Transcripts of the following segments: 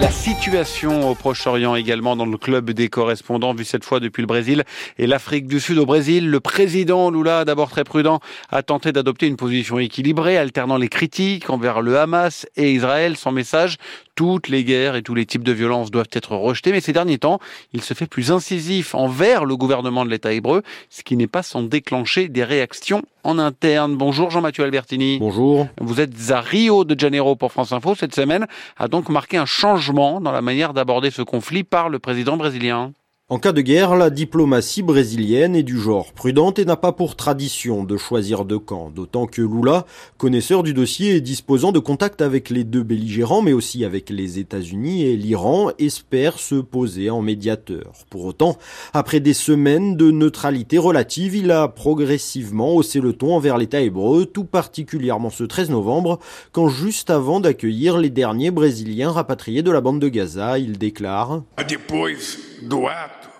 La situation au Proche-Orient également dans le club des correspondants, vu cette fois depuis le Brésil et l'Afrique du Sud. Au Brésil, le président Lula, d'abord très prudent, a tenté d'adopter une position équilibrée, alternant les critiques envers le Hamas et Israël. Son message, toutes les guerres et tous les types de violences doivent être rejetés. Mais ces derniers temps, il se fait plus incisif envers le gouvernement de l'État hébreu, ce qui n'est pas sans déclencher des réactions en interne. Bonjour Jean-Mathieu Albertini. Bonjour. Vous êtes à Rio de Janeiro pour France Info. Cette semaine a donc marqué un changement dans la manière d'aborder ce conflit par le président brésilien. En cas de guerre, la diplomatie brésilienne est du genre prudente et n'a pas pour tradition de choisir de camp, d'autant que Lula, connaisseur du dossier et disposant de contacts avec les deux belligérants, mais aussi avec les États-Unis et l'Iran, espère se poser en médiateur. Pour autant, après des semaines de neutralité relative, il a progressivement haussé le ton envers l'État hébreu, tout particulièrement ce 13 novembre, quand juste avant d'accueillir les derniers Brésiliens rapatriés de la bande de Gaza, il déclare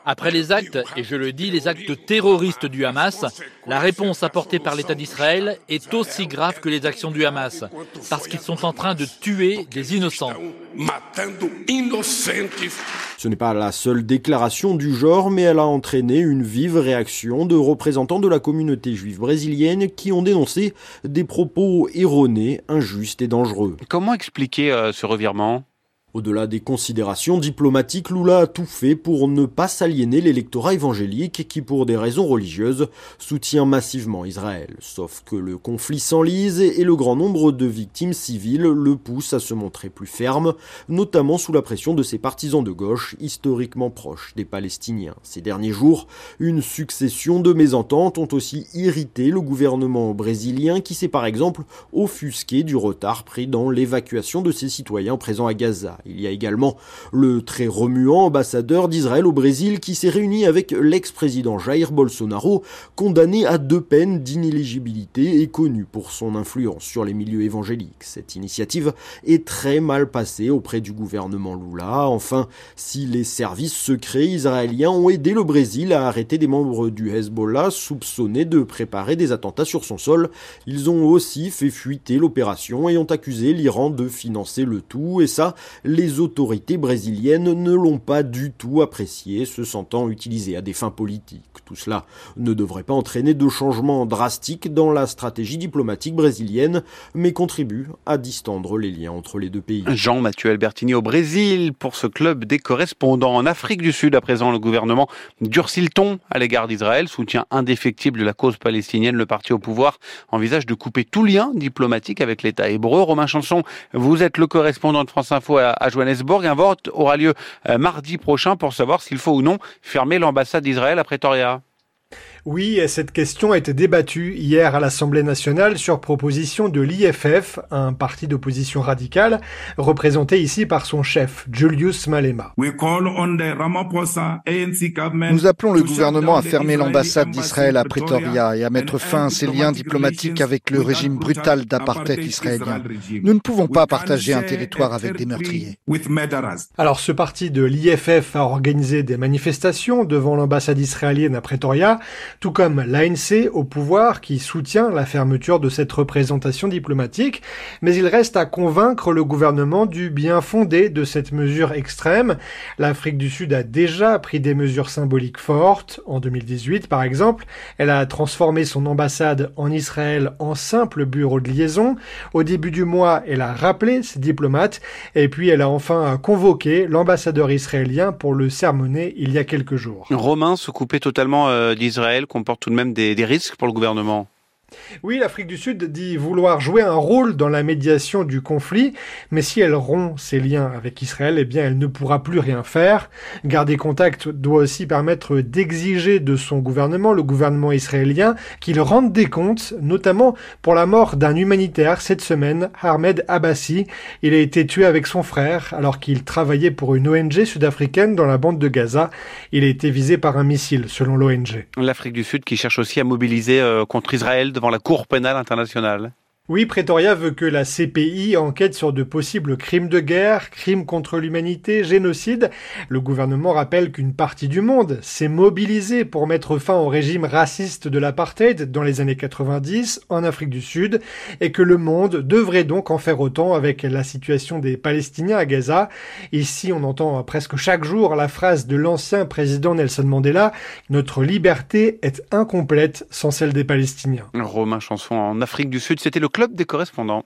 après les actes, et je le dis, les actes terroristes du Hamas, la réponse apportée par l'État d'Israël est aussi grave que les actions du Hamas, parce qu'ils sont en train de tuer des innocents. Ce n'est pas la seule déclaration du genre, mais elle a entraîné une vive réaction de représentants de la communauté juive brésilienne qui ont dénoncé des propos erronés, injustes et dangereux. Comment expliquer euh, ce revirement? Au-delà des considérations diplomatiques, Lula a tout fait pour ne pas s'aliéner l'électorat évangélique qui, pour des raisons religieuses, soutient massivement Israël. Sauf que le conflit s'enlise et le grand nombre de victimes civiles le poussent à se montrer plus ferme, notamment sous la pression de ses partisans de gauche historiquement proches des Palestiniens. Ces derniers jours, une succession de mésententes ont aussi irrité le gouvernement brésilien qui s'est par exemple offusqué du retard pris dans l'évacuation de ses citoyens présents à Gaza. Il y a également le très remuant ambassadeur d'Israël au Brésil qui s'est réuni avec l'ex-président Jair Bolsonaro, condamné à deux peines d'inéligibilité et connu pour son influence sur les milieux évangéliques. Cette initiative est très mal passée auprès du gouvernement Lula. Enfin, si les services secrets israéliens ont aidé le Brésil à arrêter des membres du Hezbollah soupçonnés de préparer des attentats sur son sol, ils ont aussi fait fuiter l'opération et ont accusé l'Iran de financer le tout, et ça, les autorités brésiliennes ne l'ont pas du tout apprécié, se sentant utilisé à des fins politiques. Tout cela ne devrait pas entraîner de changements drastiques dans la stratégie diplomatique brésilienne, mais contribue à distendre les liens entre les deux pays. Jean-Mathieu Albertini au Brésil pour ce club des correspondants. En Afrique du Sud, à présent, le gouvernement durcit le ton à l'égard d'Israël, soutien indéfectible de la cause palestinienne. Le parti au pouvoir envisage de couper tout lien diplomatique avec l'État hébreu. Romain Chanson, vous êtes le correspondant de France Info à à Johannesburg. Un vote aura lieu euh, mardi prochain pour savoir s'il faut ou non fermer l'ambassade d'Israël à Pretoria. Oui, cette question a été débattue hier à l'Assemblée nationale sur proposition de l'IFF, un parti d'opposition radicale, représenté ici par son chef, Julius Malema. Nous appelons le gouvernement à fermer l'ambassade d'Israël à Pretoria et à mettre fin à ses liens diplomatiques avec le régime brutal d'apartheid israélien. Nous ne pouvons pas partager un territoire avec des meurtriers. Alors ce parti de l'IFF a organisé des manifestations devant l'ambassade israélienne à Pretoria tout comme l'ANC au pouvoir qui soutient la fermeture de cette représentation diplomatique, mais il reste à convaincre le gouvernement du bien fondé de cette mesure extrême. L'Afrique du Sud a déjà pris des mesures symboliques fortes. En 2018, par exemple, elle a transformé son ambassade en Israël en simple bureau de liaison. Au début du mois, elle a rappelé ses diplomates et puis elle a enfin convoqué l'ambassadeur israélien pour le sermonner il y a quelques jours. Romain se coupait totalement euh, d'Israël comporte tout de même des, risques pour le gouvernement? Oui, l'Afrique du Sud dit vouloir jouer un rôle dans la médiation du conflit, mais si elle rompt ses liens avec Israël, eh bien elle ne pourra plus rien faire. Garder contact doit aussi permettre d'exiger de son gouvernement, le gouvernement israélien, qu'il rende des comptes, notamment pour la mort d'un humanitaire cette semaine, Ahmed Abbassi. Il a été tué avec son frère alors qu'il travaillait pour une ONG sud-africaine dans la bande de Gaza. Il a été visé par un missile, selon l'ONG. L'Afrique du Sud qui cherche aussi à mobiliser euh, contre Israël devant la Cour pénale internationale. Oui, Pretoria veut que la CPI enquête sur de possibles crimes de guerre, crimes contre l'humanité, génocide. Le gouvernement rappelle qu'une partie du monde s'est mobilisée pour mettre fin au régime raciste de l'apartheid dans les années 90 en Afrique du Sud et que le monde devrait donc en faire autant avec la situation des Palestiniens à Gaza. Ici, on entend presque chaque jour la phrase de l'ancien président Nelson Mandela, notre liberté est incomplète sans celle des Palestiniens. Club des correspondants.